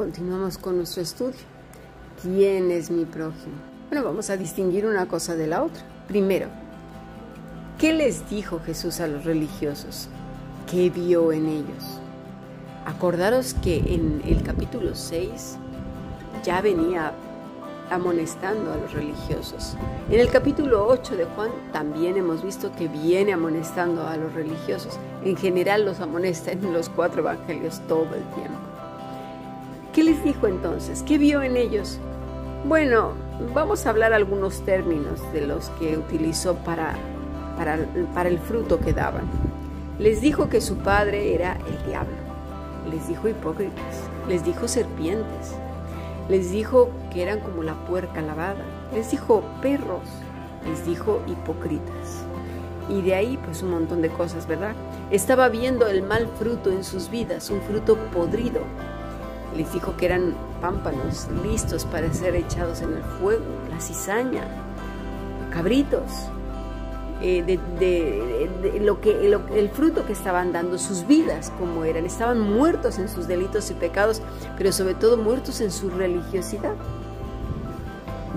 continuamos con nuestro estudio. ¿Quién es mi prójimo? Bueno, vamos a distinguir una cosa de la otra. Primero, ¿qué les dijo Jesús a los religiosos? ¿Qué vio en ellos? Acordaros que en el capítulo 6 ya venía amonestando a los religiosos. En el capítulo 8 de Juan también hemos visto que viene amonestando a los religiosos. En general los amonesta en los cuatro evangelios todo el tiempo. ¿Qué les dijo entonces? ¿Qué vio en ellos? Bueno, vamos a hablar algunos términos de los que utilizó para, para, el fruto que daban. Les dijo que su padre era el diablo. Les dijo hipócritas. Les dijo serpientes les dijo que eran como la puerca lavada. Les dijo perros. Les dijo hipócritas. Y de ahí pues un montón de cosas, ¿verdad? Estaba viendo el mal fruto en sus vidas, un fruto podrido. Les dijo que eran pámpanos listos para ser echados en el fuego, la cizaña, cabritos, eh, de, lo que el fruto que estaban dando, sus vidas como eran. Estaban muertos en sus delitos y pecados, pero sobre todo muertos en su religiosidad.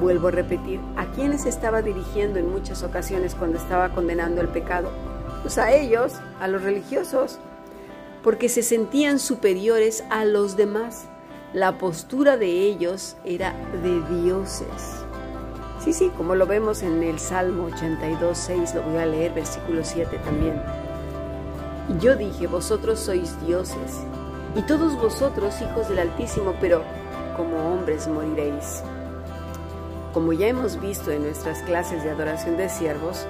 Vuelvo a repetir, ¿a quiénes estaba dirigiendo en muchas ocasiones cuando estaba condenando el pecado? Pues a ellos, a los religiosos, porque se sentían superiores a los demás. La postura de ellos era de dioses. Sí, sí, como lo vemos en el Salmo 82, 6, lo voy a leer, versículo 7 también. Yo dije, vosotros sois dioses, y todos vosotros hijos del Altísimo, pero como hombres moriréis. Como ya hemos visto en nuestras clases de adoración de siervos,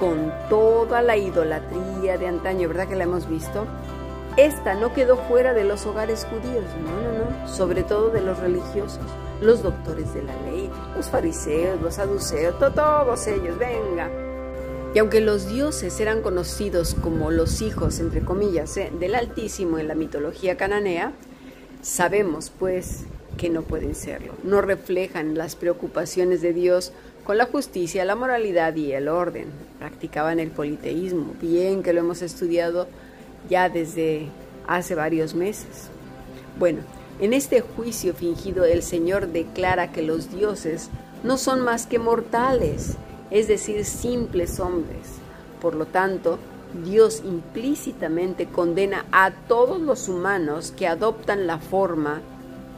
con toda la idolatría de antaño, ¿verdad que la hemos visto? Esta no quedó fuera de los hogares judíos, no, no, no, sobre todo de los religiosos los doctores de la ley, los fariseos, los saduceos, todos ellos, venga. Y aunque los dioses eran conocidos como los hijos, entre comillas, eh, del Altísimo en la mitología cananea, sabemos pues que no pueden serlo. No reflejan las preocupaciones de Dios con la justicia, la moralidad y el orden. Practicaban el politeísmo, bien que lo hemos estudiado ya desde hace varios meses. Bueno, en este juicio fingido el Señor declara que los dioses no son más que mortales, es decir, simples hombres. Por lo tanto, Dios implícitamente condena a todos los humanos que adoptan la forma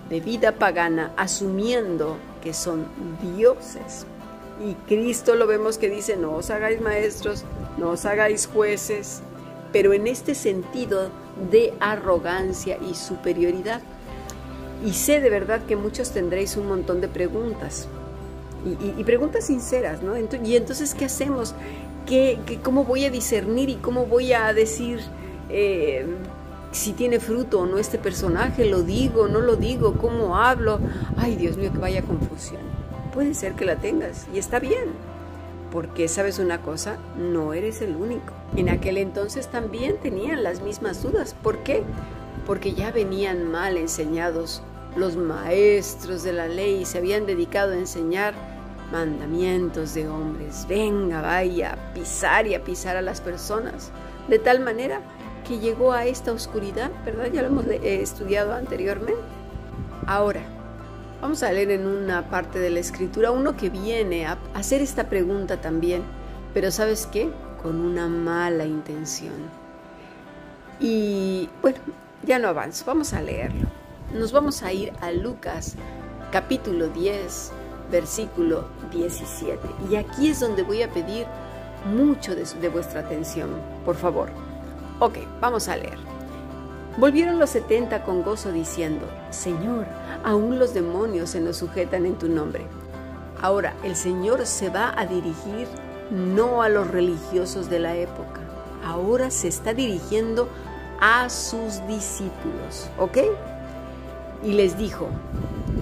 de vida pagana asumiendo que son dioses. Y Cristo lo vemos que dice, no os hagáis maestros, no os hagáis jueces, pero en este sentido de arrogancia y superioridad. Y sé de verdad que muchos tendréis un montón de preguntas. Y, preguntas sinceras, ¿no? y entonces, ¿qué hacemos? ¿Qué, cómo voy a discernir y cómo voy a decir eh, si tiene fruto o no este personaje? ¿Lo digo, no lo digo? ¿Cómo hablo? Ay, Dios mío, que vaya confusión. Puede ser que la tengas y está bien. Porque, ¿sabes una cosa? No eres el único. En aquel entonces también tenían las mismas dudas. ¿Por qué? Porque ya venían mal enseñados los maestros de la ley se habían dedicado a enseñar mandamientos de hombres. Venga, vaya, a pisar y a pisar a las personas. De tal manera que llegó a esta oscuridad, ¿verdad? Ya lo hemos eh, estudiado anteriormente. Ahora, vamos a leer en una parte de la escritura uno que viene a hacer esta pregunta también, pero ¿sabes qué? Con una mala intención. Y bueno, ya no avanzo, vamos a leerlo nos vamos a ir a Lucas capítulo 10, versículo 17. Y aquí es donde voy a pedir mucho de, vuestra atención, por favor. Ok, vamos a leer. Volvieron los setenta con gozo diciendo, Señor, aún los demonios se nos sujetan en tu nombre. Ahora, el Señor se va a dirigir no a los religiosos de la época, ahora se está dirigiendo a sus discípulos, ¿ok? y les dijo,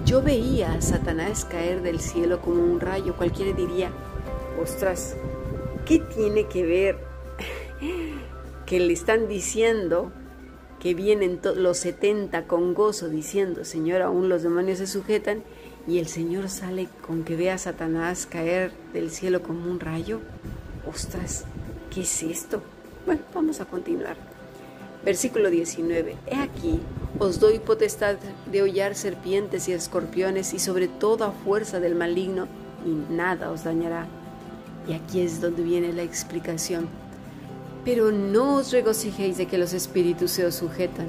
yo veía a Satanás caer del cielo como un rayo. Cualquiera diría, ostras, ¿qué tiene que ver que le están diciendo que vienen los 70 con gozo diciendo, Señor, aún los demonios se sujetan? Y el Señor sale con que vea a Satanás caer del cielo como un rayo. Ostras, ¿qué es esto? Bueno, vamos a continuar. Versículo 19. He aquí, os doy potestad de hollar serpientes y escorpiones y sobre toda fuerza del maligno, y nada os dañará. Y aquí es donde viene la explicación. Pero no os regocijéis de que los espíritus se os sujetan,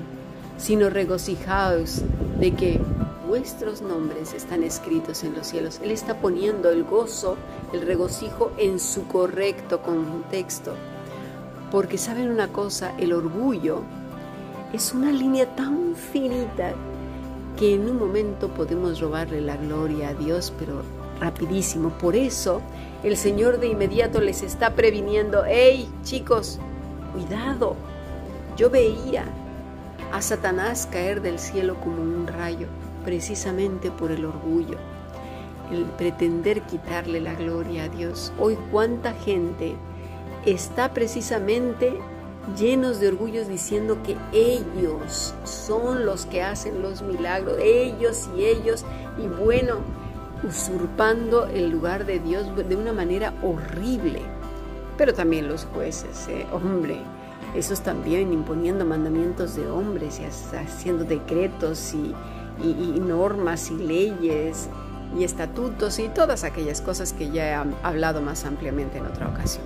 sino regocijaos de que vuestros nombres están escritos en los cielos. Él está poniendo el gozo, el regocijo en su correcto contexto. Porque saben una cosa, el orgullo es una línea tan finita que en un momento podemos robarle la gloria a Dios, pero rapidísimo. Por eso el Señor de inmediato les está previniendo, hey chicos, cuidado. Yo veía a Satanás caer del cielo como un rayo, precisamente por el orgullo, el pretender quitarle la gloria a Dios. Hoy cuánta gente está precisamente llenos de orgullo diciendo que ellos son los que hacen los milagros, ellos y ellos, y bueno, usurpando el lugar de Dios de una manera horrible. Pero también los jueces, ¿eh? hombre, esos también imponiendo mandamientos de hombres y haciendo decretos y, y normas y leyes y estatutos y todas aquellas cosas que ya he hablado más ampliamente en otra ocasión.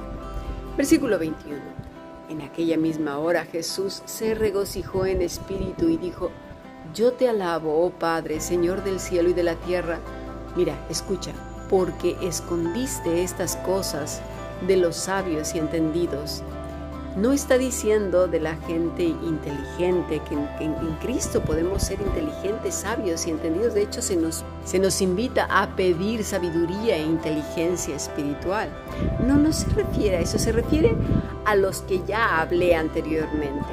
Versículo 21. En aquella misma hora Jesús se regocijó en espíritu y dijo, Yo te alabo, oh Padre, Señor del cielo y de la tierra. Mira, escucha, porque escondiste estas cosas de los sabios y entendidos no está diciendo de la gente inteligente, que en, Cristo podemos ser inteligentes, sabios y entendidos. De hecho, se nos, se nos invita a pedir sabiduría e inteligencia espiritual. No, no se refiere a eso, se refiere a los que ya hablé anteriormente,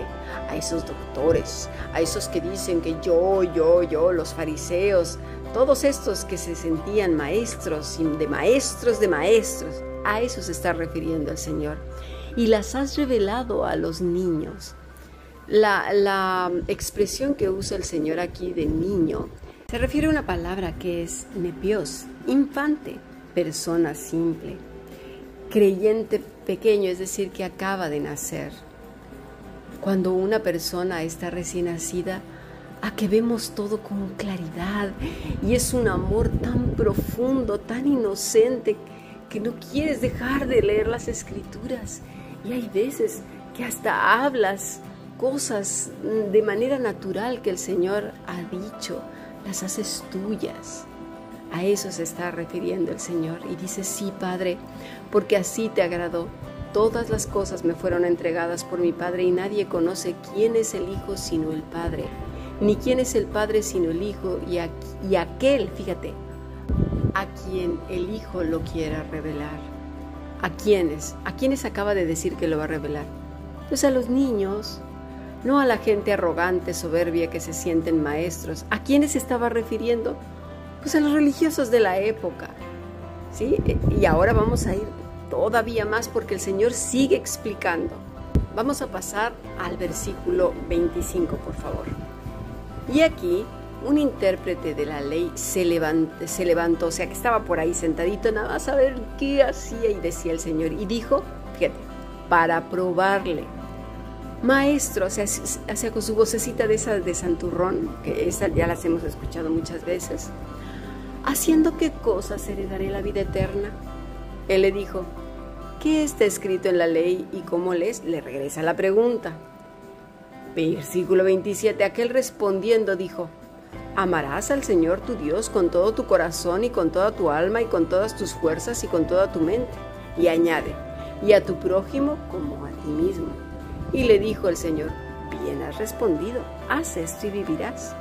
a esos doctores, a esos que dicen que yo, yo, yo, los fariseos, todos estos que se sentían maestros, de maestros de maestros, a eso se está refiriendo el Señor y las has revelado a los niños. La, expresión que usa el Señor aquí de niño se refiere a una palabra que es nepios, infante, persona simple, creyente pequeño, es decir, que acaba de nacer. Cuando una persona está recién nacida, a que vemos todo con claridad y es un amor tan profundo, tan inocente, que no quieres dejar de leer las escrituras y hay veces que hasta hablas cosas de manera natural que el Señor ha dicho, las haces tuyas. A eso se está refiriendo el Señor y dice, sí, Padre, porque así te agradó. Todas las cosas me fueron entregadas por mi Padre y nadie conoce quién es el Hijo sino el Padre, ni quién es el Padre sino el Hijo y, y aquel, fíjate, a quien el Hijo lo quiera revelar. ¿A quiénes? ¿A quiénes acaba de decir que lo va a revelar? Pues a los niños, no a la gente arrogante, soberbia que se sienten maestros. ¿A quiénes estaba refiriendo? Pues a los religiosos de la época. ¿Sí? Y ahora vamos a ir todavía más porque el Señor sigue explicando. Vamos a pasar al versículo 25, por favor. Y aquí un intérprete de la ley se levantó, se levantó, o sea que estaba por ahí sentadito nada más a ver qué hacía y decía el Señor. Y dijo, fíjate, para probarle, maestro, o sea, con su vocecita de esa de santurrón, que esa ya las hemos escuchado muchas veces, haciendo qué cosas heredaré la vida eterna. Él le dijo, ¿qué está escrito en la ley y cómo lees? Le regresa la pregunta. Versículo 27, aquel respondiendo dijo, Amarás al Señor tu Dios con todo tu corazón y con toda tu alma y con todas tus fuerzas y con toda tu mente. Y añade, y a tu prójimo como a ti mismo. Y le dijo el Señor, bien has respondido, haz esto y vivirás.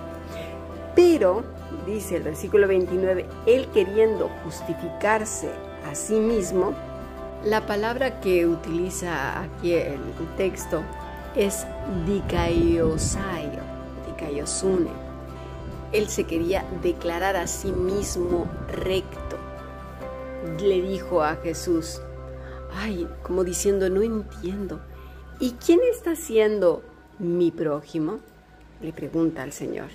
Pero, dice el versículo 29, él queriendo justificarse a sí mismo, la palabra que utiliza aquí el texto es dikaiosai, dikaiosune él se quería declarar a sí mismo recto. Le dijo a Jesús, ay, como diciendo, no entiendo. ¿Y quién está siendo mi prójimo? Le pregunta al Señor.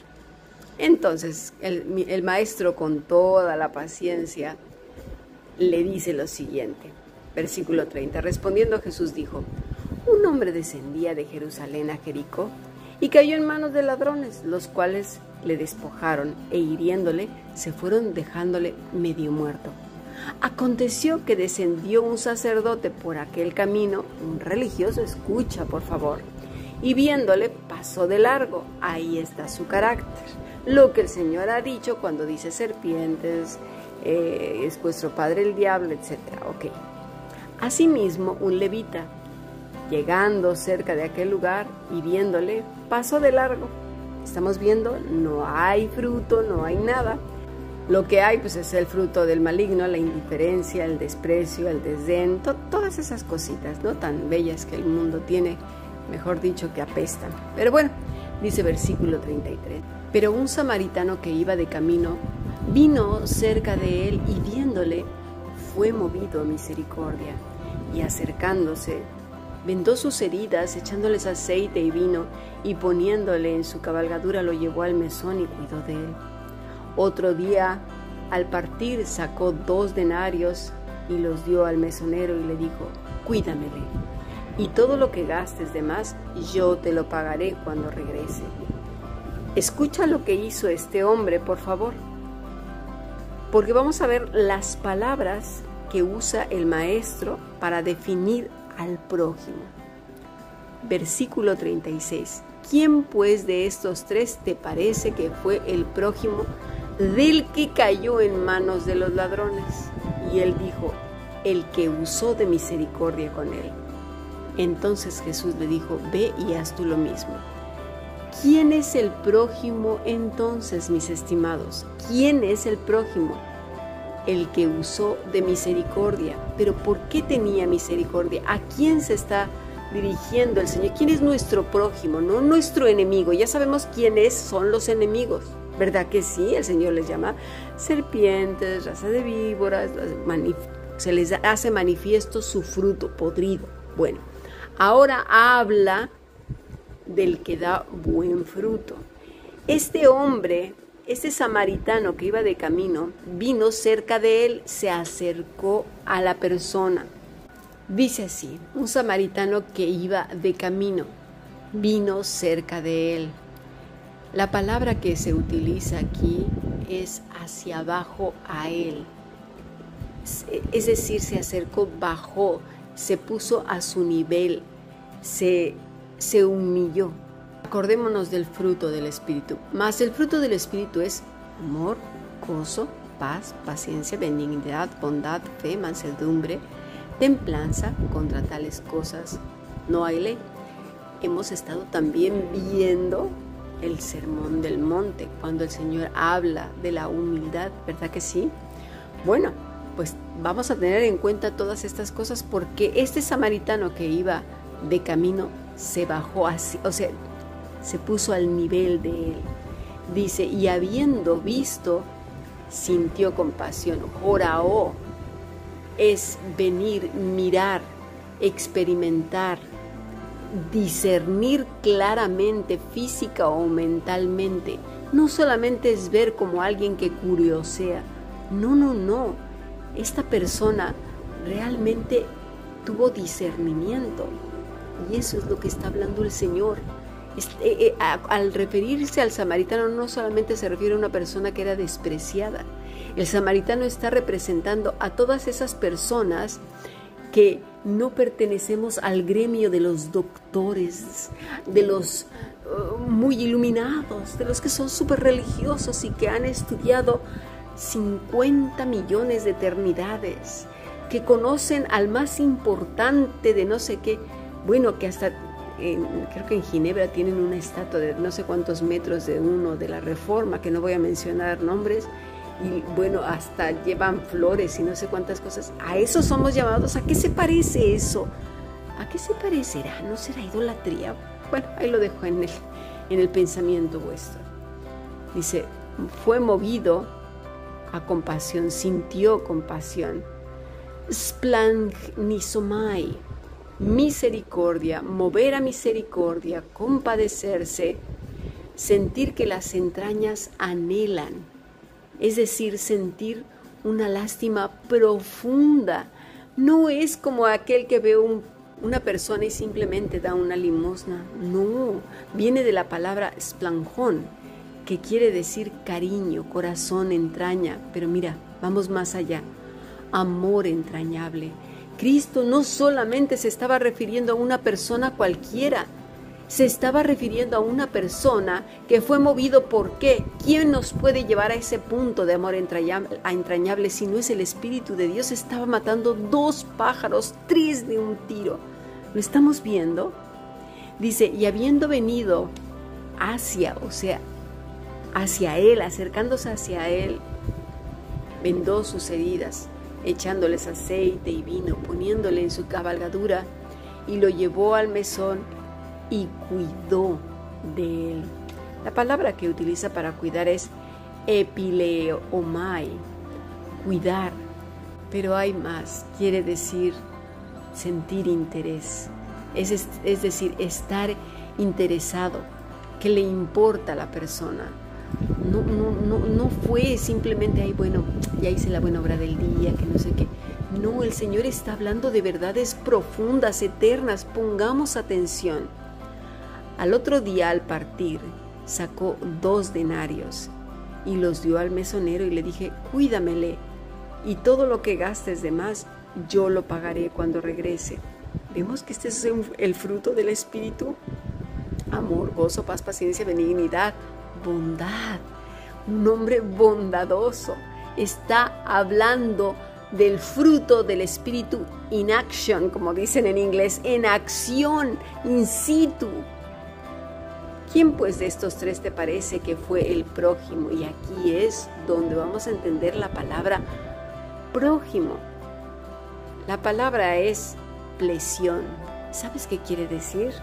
Entonces el, el maestro con toda la paciencia le dice lo siguiente. Versículo 30. Respondiendo Jesús dijo, un hombre descendía de Jerusalén a Jericó y cayó en manos de ladrones, los cuales le despojaron e hiriéndole se fueron dejándole medio muerto. Aconteció que descendió un sacerdote por aquel camino, un religioso, escucha por favor, y viéndole pasó de largo. Ahí está su carácter. Lo que el Señor ha dicho cuando dice serpientes, eh, es vuestro padre el diablo, etc. Ok. Asimismo, un levita, llegando cerca de aquel lugar y viéndole, pasó de largo. Estamos viendo, no hay fruto, no hay nada. Lo que hay pues es el fruto del maligno, la indiferencia, el desprecio, el desdén, todas esas cositas, ¿no? Tan bellas que el mundo tiene, mejor dicho, que apestan. Pero bueno, dice versículo 33. Pero un samaritano que iba de camino vino cerca de él y viéndole fue movido a misericordia y acercándose vendó sus heridas echándoles aceite y vino y poniéndole en su cabalgadura lo llevó al mesón y cuidó de él. Otro día, al partir, sacó dos denarios y los dio al mesonero y le dijo, cuídamele, y todo lo que gastes de más, yo te lo pagaré cuando regrese. Escucha lo que hizo este hombre, por favor, porque vamos a ver las palabras que usa el maestro para definir al prójimo. Versículo 36. ¿Quién pues de estos tres te parece que fue el prójimo del que cayó en manos de los ladrones. Y él dijo, el que usó de misericordia con él. Entonces Jesús le dijo, ve y haz tú lo mismo. ¿Quién es el prójimo entonces, mis estimados? ¿Quién es el prójimo? El que usó de misericordia. Pero ¿por qué tenía misericordia? ¿A quién se está dirigiendo el Señor? ¿Quién es nuestro prójimo? No nuestro enemigo. Ya sabemos quiénes son los enemigos. ¿Verdad que sí? El Señor les llama serpientes, raza de víboras, se les hace manifiesto su fruto podrido. Bueno, ahora habla del que da buen fruto. Este hombre, este samaritano que iba de camino, vino cerca de él, se acercó a la persona. Dice así, un samaritano que iba de camino, vino cerca de él. La palabra que se utiliza aquí es hacia abajo a él. Es decir, se acercó, bajó, se puso a su nivel, se, se humilló. Acordémonos del fruto del Espíritu. Más el fruto del Espíritu es amor, gozo, paz, paciencia, benignidad, bondad, fe, mansedumbre, templanza. Contra tales cosas no hay ley. Hemos estado también viendo el sermón del monte, cuando el Señor habla de la humildad, ¿verdad que sí? Bueno, pues vamos a tener en cuenta todas estas cosas porque este samaritano que iba de camino se bajó así, o sea, se puso al nivel de él. Dice, y habiendo visto, sintió compasión. Joraó es venir, mirar, experimentar, discernir claramente física o mentalmente. No solamente es ver como alguien que curiosea. No, no, no. Esta persona realmente tuvo discernimiento. Y eso es lo que está hablando el Señor. Este, eh, al referirse al samaritano no solamente se refiere a una persona que era despreciada. El samaritano está representando a todas esas personas que no pertenecemos al gremio de los doctores, de los uh, muy iluminados, de los que son súper religiosos y que han estudiado 50 millones de eternidades, que conocen al más importante de no sé qué, bueno, que hasta creo que en Ginebra tienen una estatua de no sé cuántos metros de uno de la Reforma, que no voy a mencionar nombres, y bueno, hasta llevan flores y no sé cuántas cosas. A eso somos llamados. ¿A qué se parece eso? ¿A qué se parecerá? ¿No será idolatría? Bueno, ahí lo dejo en el, en el pensamiento vuestro. Dice, fue movido a compasión, sintió compasión. Splanchnizomai, misericordia, mover a misericordia, compadecerse, sentir que las entrañas anhelan es decir, sentir una lástima profunda. No es como aquel que ve un, una persona y simplemente da una limosna. No, viene de la palabra splanjón, que quiere decir cariño, corazón, entraña. Pero mira, vamos más allá. Amor entrañable. Cristo no solamente se estaba refiriendo a una persona cualquiera, se estaba refiriendo a una persona que fue movido por qué. ¿Quién nos puede llevar a ese punto de amor entrañable, si no es el Espíritu de Dios? Estaba matando dos pájaros, tres de un tiro. ¿Lo estamos viendo? Dice, y habiendo venido hacia, o sea, hacia Él, acercándose hacia Él, vendó sus heridas, echándoles aceite y vino, poniéndole en su cabalgadura, y lo llevó al mesón y cuidó de él. La palabra que utiliza para cuidar es epileomai, cuidar, pero hay más, quiere decir sentir interés, es, es decir, estar interesado, que le importa a la persona. No, no, no, fue simplemente, ay, bueno, ya hice la buena obra del día, que no sé qué. No, el Señor está hablando de verdades profundas, eternas. Pongamos atención. Al otro día, al partir, sacó dos denarios y los dio al mesonero y le dije, cuídamele, y todo lo que gastes de más, yo lo pagaré cuando regrese. Vemos que este es el fruto del Espíritu. Amor, gozo, paz, paciencia, benignidad, bondad. Un hombre bondadoso. Está hablando del fruto del Espíritu in action, como dicen en inglés, en acción, in situ. ¿Quién pues de estos tres te parece que fue el prójimo? Y aquí es donde vamos a entender la palabra prójimo. La palabra es plesión. ¿Sabes qué quiere decir?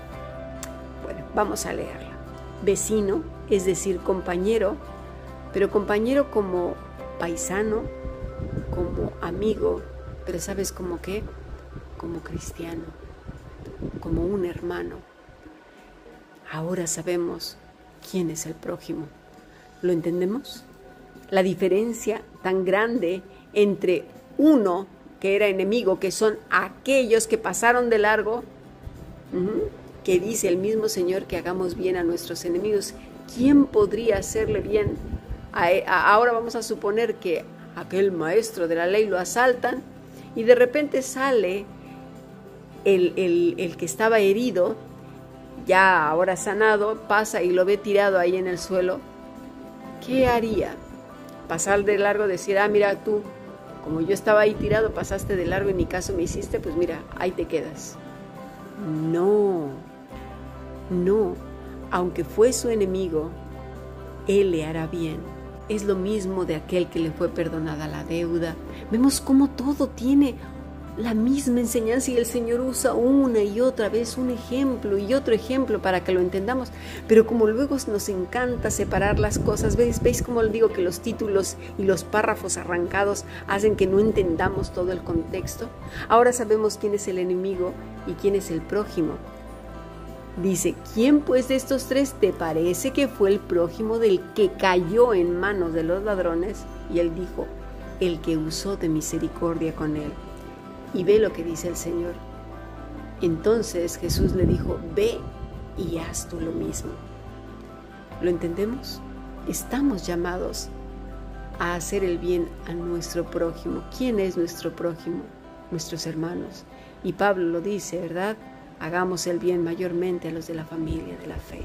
Bueno, vamos a leerla. Vecino, es decir, compañero, pero compañero como paisano, como amigo, pero ¿sabes como qué? Como cristiano, como un hermano. Ahora sabemos quién es el prójimo. ¿Lo entendemos? La diferencia tan grande entre uno que era enemigo, que son aquellos que pasaron de largo, que dice el mismo Señor que hagamos bien a nuestros enemigos. ¿Quién podría hacerle bien? E, ahora vamos a suponer que aquel maestro de la ley lo asaltan y de repente sale el, el que estaba herido, ya ahora sanado, pasa y lo ve tirado ahí en el suelo. ¿Qué haría? Pasar de largo, decir, ah, mira tú, como yo estaba ahí tirado, pasaste de largo y ni caso me hiciste, pues mira, ahí te quedas. No, no, aunque fue su enemigo, él le hará bien. Es lo mismo de aquel que le fue perdonada la deuda. Vemos cómo todo tiene la misma enseñanza y el Señor usa una y otra vez un ejemplo y otro ejemplo para que lo entendamos. Pero como luego nos encanta separar las cosas, ¿veis, ¿veis cómo digo que los títulos y los párrafos arrancados hacen que no entendamos todo el contexto? Ahora sabemos quién es el enemigo y quién es el prójimo. Dice, ¿quién pues de estos tres te parece que fue el prójimo del que cayó en manos de los ladrones? Y él dijo, el que usó de misericordia con él y ve lo que dice el Señor. Entonces Jesús le dijo, ve y haz tú lo mismo. ¿Lo entendemos? Estamos llamados a hacer el bien a nuestro prójimo. ¿Quién es nuestro prójimo? Nuestros hermanos. Y Pablo lo dice, ¿verdad? Hagamos el bien mayormente a los de la familia de la fe.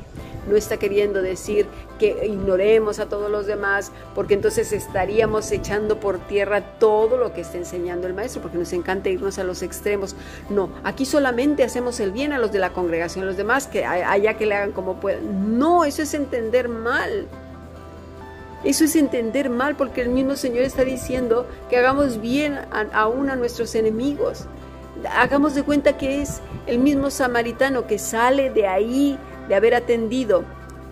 No está queriendo decir que ignoremos a todos los demás, porque entonces estaríamos echando por tierra todo lo que está enseñando el maestro, porque nos encanta irnos a los extremos. No, aquí solamente hacemos el bien a los de la congregación, los demás que allá que le hagan como puedan. No, eso es entender mal. Eso es entender mal porque el mismo Señor está diciendo que hagamos bien aún a nuestros enemigos hagamos de cuenta que es el mismo samaritano que sale de ahí, de haber atendido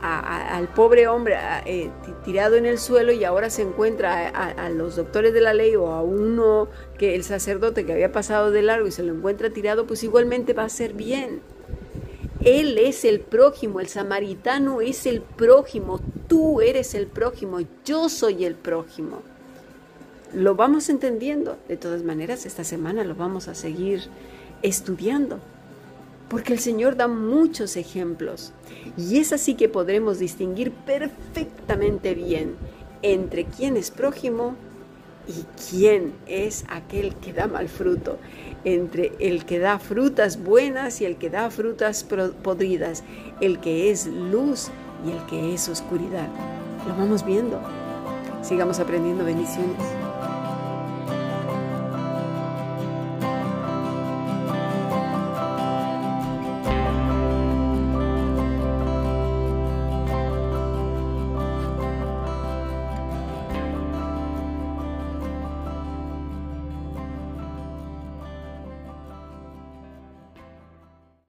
al pobre hombre eh, tirado en el suelo y ahora se encuentra a, los doctores de la ley o a uno que el sacerdote que había pasado de largo y se lo encuentra tirado, pues igualmente va a ser bien. Él es el prójimo, el samaritano es el prójimo, tú eres el prójimo, yo soy el prójimo lo vamos entendiendo. De todas maneras, esta semana lo vamos a seguir estudiando. porque el Señor da muchos ejemplos y es así que podremos distinguir perfectamente bien entre quién es prójimo y quién es aquel que da mal fruto, entre el que da frutas buenas y el que da frutas podridas, el que es luz y el que es oscuridad. Lo vamos viendo. Sigamos aprendiendo bendiciones.